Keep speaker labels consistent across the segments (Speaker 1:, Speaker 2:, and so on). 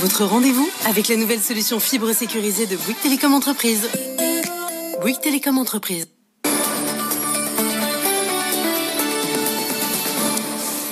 Speaker 1: Votre rendez-vous avec la nouvelle solution fibre sécurisée de Bouygues Télécom Entreprise. Bouygues Télécom Entreprise.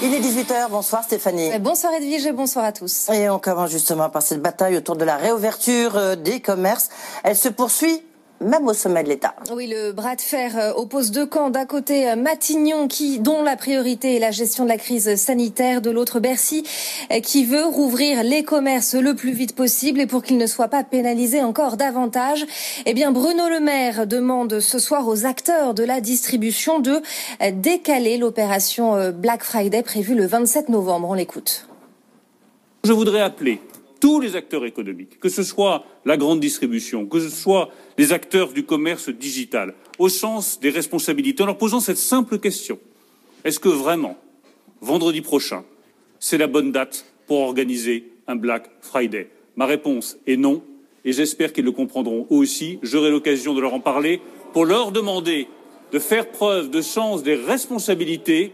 Speaker 2: Il est 18h, bonsoir Stéphanie.
Speaker 3: Bonsoir Edwige et bonsoir à tous.
Speaker 2: Et on commence justement par cette bataille autour de la réouverture euh, des commerces. Elle se poursuit même au sommet de l'État.
Speaker 3: Oui, le bras de fer euh, oppose deux camps. D'un côté, euh, Matignon, qui, dont la priorité est la gestion de la crise sanitaire. De l'autre, Bercy, euh, qui veut rouvrir les commerces le plus vite possible et pour qu'ils ne soient pas pénalisés encore davantage. Eh bien, Bruno Le Maire demande ce soir aux acteurs de la distribution de décaler l'opération Black Friday prévue le 27 novembre. On l'écoute.
Speaker 4: Je voudrais appeler tous les acteurs économiques, que ce soit la grande distribution, que ce soit les acteurs du commerce digital, au sens des responsabilités, en leur posant cette simple question. Est-ce que vraiment, vendredi prochain, c'est la bonne date pour organiser un Black Friday? Ma réponse est non, et j'espère qu'ils le comprendront eux aussi. J'aurai l'occasion de leur en parler pour leur demander de faire preuve de sens des responsabilités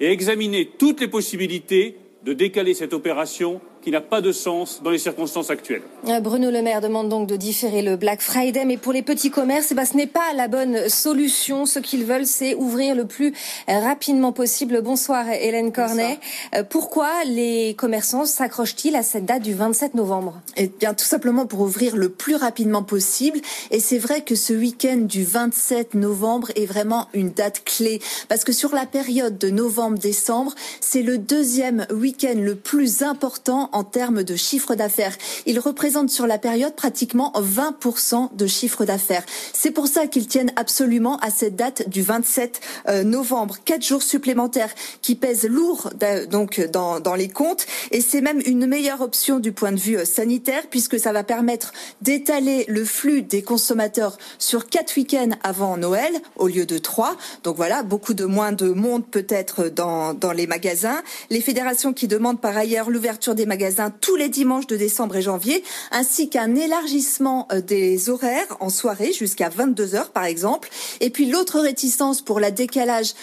Speaker 4: et examiner toutes les possibilités de décaler cette opération qui n'a pas de sens dans les circonstances actuelles.
Speaker 3: Euh, Bruno Le Maire demande donc de différer le Black Friday, mais pour les petits commerces, eh ben, ce n'est pas la bonne solution. Ce qu'ils veulent, c'est ouvrir le plus rapidement possible. Bonsoir Hélène Cornet. Euh, pourquoi les commerçants s'accrochent-ils à cette date du 27 novembre?
Speaker 5: Eh bien, tout simplement pour ouvrir le plus rapidement possible. Et c'est vrai que ce week-end du 27 novembre est vraiment une date clé, parce que sur la période de novembre-décembre, c'est le deuxième week-end le plus important en termes de chiffre d'affaires. Il représente sur la période pratiquement 20% de chiffre d'affaires. C'est pour ça qu'ils tiennent absolument à cette date du 27 euh, novembre. Quatre jours supplémentaires qui pèsent lourd donc dans, les comptes et c'est même une meilleure option du point de vue euh, sanitaire puisque ça va permettre d'étaler le flux des consommateurs sur quatre week-ends avant Noël au lieu de trois. Donc voilà, beaucoup de moins de monde peut-être dans les magasins. Les fédérations qui demandent par ailleurs l'ouverture des magasins tous les dimanches de décembre et janvier, ainsi qu'un élargissement euh, des horaires en soirée jusqu'à 22 heures par exemple. Et puis l'autre réticence pour le décalage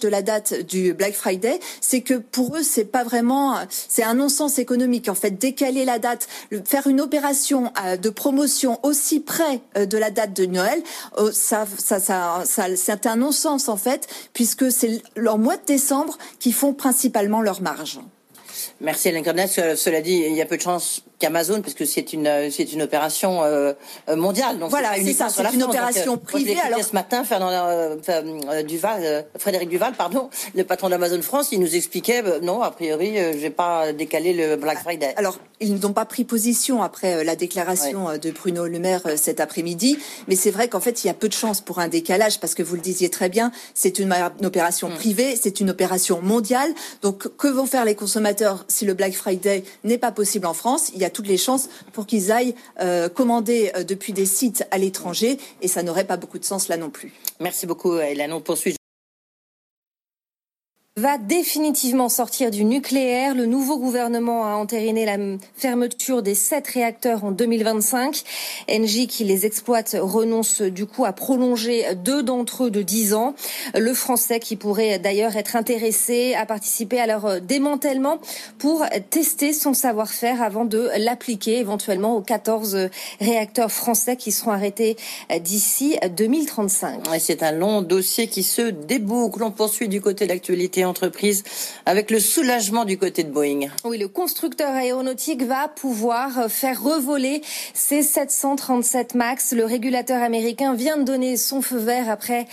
Speaker 5: de la date du Black Friday, c'est que pour eux c'est pas vraiment, c'est un non-sens économique en fait. Décaler la date, faire une opération euh, de promotion aussi près euh, de la date de Noël, ça, ça c'est un non-sens en fait, puisque c'est leur mois de décembre qui font principalement leur marge.
Speaker 2: Merci Hélène Cornet. Cela dit, il y a peu de chance qu'Amazon, parce que c'est une euh, c'est une opération euh, euh, mondiale.
Speaker 5: Donc voilà, c'est ça, c'est une opération privée.
Speaker 2: alors ce matin, Fernand Duval, Frédéric Duval, pardon, le patron d'Amazon France, il nous expliquait non, a priori, je vais pas décaler le Black Friday.
Speaker 5: Alors ils n'ont pas pris position après la déclaration de Bruno Le Maire cet après-midi, mais c'est vrai qu'en fait il y a peu de chances pour un décalage parce que vous le disiez très bien, c'est une, opération mm. privée, c'est une opération mondiale. Donc que vont faire les consommateurs si le Black Friday n'est pas possible en France? Il y a toutes les chances pour qu'ils aillent euh, commander euh, depuis des sites à l'étranger et ça n'aurait pas beaucoup de sens là non plus.
Speaker 2: Merci beaucoup Hélène. On poursuit
Speaker 3: va définitivement sortir du nucléaire. Le nouveau gouvernement a entériné la fermeture des sept réacteurs en 2025. Engie, qui les exploite, renonce du coup à prolonger deux d'entre eux de dix ans. Le français, qui pourrait d'ailleurs être intéressé à participer à leur démantèlement pour tester son savoir-faire avant de l'appliquer éventuellement aux 14 réacteurs français qui seront arrêtés d'ici 2035.
Speaker 2: C'est un long dossier qui se déboucle. On poursuit du côté de l'actualité entreprise avec le soulagement du côté de Boeing.
Speaker 3: Oui, le constructeur aéronautique va pouvoir faire revoler ses 737 MAX. Le régulateur américain vient de donner son feu vert après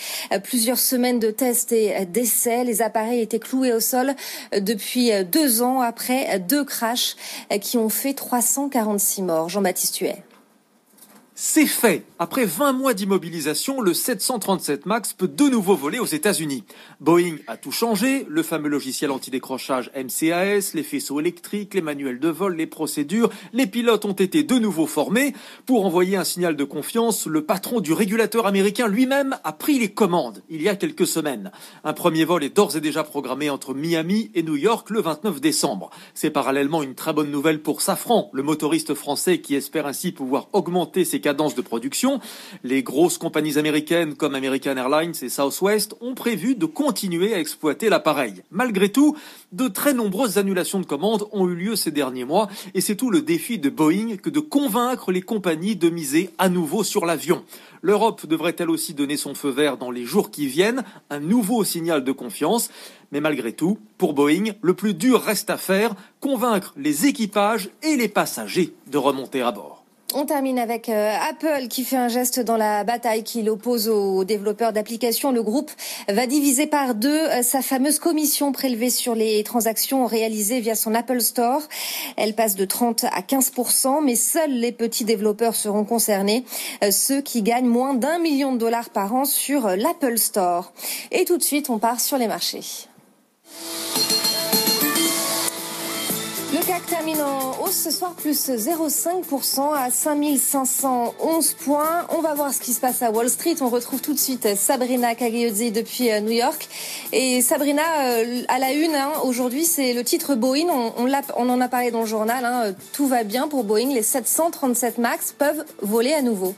Speaker 3: plusieurs semaines de tests et d'essais. Les appareils étaient cloués au sol depuis deux ans après deux crashs qui ont fait 346 morts. Jean-Baptiste Huet.
Speaker 6: C'est fait. Après 20 mois d'immobilisation, le 737 MAX peut de nouveau voler aux États-Unis. Boeing a tout changé, le fameux logiciel antidécrochage MCAS, les faisceaux électriques, les manuels de vol, les procédures, les pilotes ont été de nouveau formés. Pour envoyer un signal de confiance, le patron du régulateur américain lui-même a pris les commandes il y a quelques semaines. Un premier vol est d'ores et déjà programmé entre Miami et New York le 29 décembre. C'est parallèlement une très bonne nouvelle pour Safran, le motoriste français qui espère ainsi pouvoir augmenter ses cadences de production. Les grosses compagnies américaines comme American Airlines et Southwest ont prévu de continuer à exploiter l'appareil. Malgré tout, de très nombreuses annulations de commandes ont eu lieu ces derniers mois et c'est tout le défi de Boeing que de convaincre les compagnies de miser à nouveau sur l'avion. L'Europe devrait elle aussi donner son feu vert dans les jours qui viennent, un nouveau signal de confiance. Mais malgré tout, pour Boeing, le plus dur reste à faire, convaincre les équipages et les passagers de remonter à bord.
Speaker 3: On termine avec euh, Apple qui fait un geste dans la bataille qu'il oppose aux développeurs d'applications. Le groupe va diviser par deux euh, sa fameuse commission prélevée sur les transactions réalisées via son Apple Store. Elle passe de 30 à 15% mais seuls les petits développeurs seront concernés, euh, ceux qui gagnent moins d'un million de dollars par an sur l'Apple Store. Et tout de suite, on part sur les marchés. CAC termine en hausse ce soir, plus 0,5% à 5511 points. On va voir ce qui se passe à Wall Street. On retrouve tout de suite Sabrina Cagliozzi depuis euh, New York. Et Sabrina, euh, à la une, hein, aujourd'hui, c'est le titre Boeing. On, on, en a parlé dans le journal. Hein. Tout va bien pour Boeing. Les 737 MAX peuvent voler à nouveau.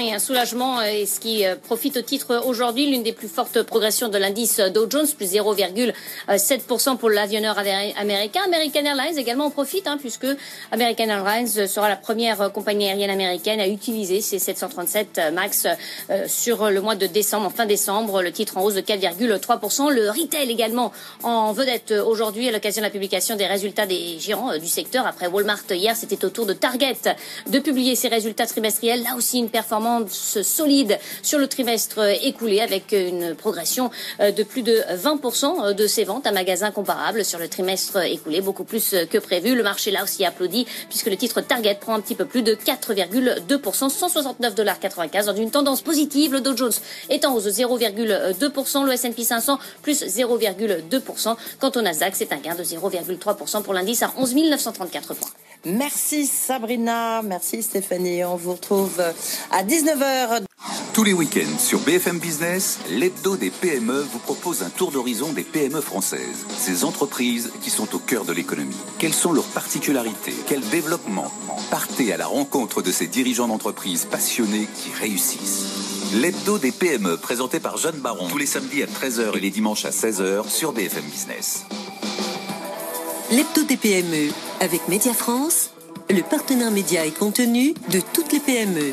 Speaker 7: Et un soulagement est ce qui euh, profite au titre aujourd'hui, l'une des plus fortes progressions de l'indice Dow Jones, plus 0,7% pour l'avionneur américain. American Airlines également en profite, hein, puisque American Airlines sera la première compagnie aérienne américaine à utiliser ces 737 MAX euh, sur le mois de décembre, en fin décembre, le titre en hausse de 4,3%. Le retail également en vedette aujourd'hui à l'occasion de la publication des résultats des gérants euh, du secteur. Après Walmart hier, c'était au tour de Target de publier ses résultats trimestriels. Là aussi une performance solide sur le trimestre écoulé avec une progression euh, de plus de 20% de ses ventes à magasins comparables sur le trimestre écoulé, beaucoup plus que prévu. Le marché là aussi applaudit puisque le titre Target prend un petit peu plus de 4,2%, 169,95 dans une tendance positive. Le Dow Jones est en hausse de 0,2%, le S&P 500 plus 0,2%. Quant au Nasdaq, c'est un gain de 0,3% pour l'indice à 11 934 points.
Speaker 2: Merci Sabrina, merci Stéphanie. On vous retrouve à 19h.
Speaker 8: Tous les week-ends sur BFM Business, l'hebdo des PME vous propose un tour d'horizon des PME françaises. Ces entreprises qui sont au cœur de l'économie. Quelles sont leurs particularités? Quel développement? Partez à la rencontre de ces dirigeants d'entreprises passionnés qui réussissent. L'hebdo des PME présenté par Jeanne Baron tous les samedis à 13h et les dimanches à 16h sur BFM Business.
Speaker 9: L'hebdo des PME avec Média France, le partenaire média et contenu de toutes les PME.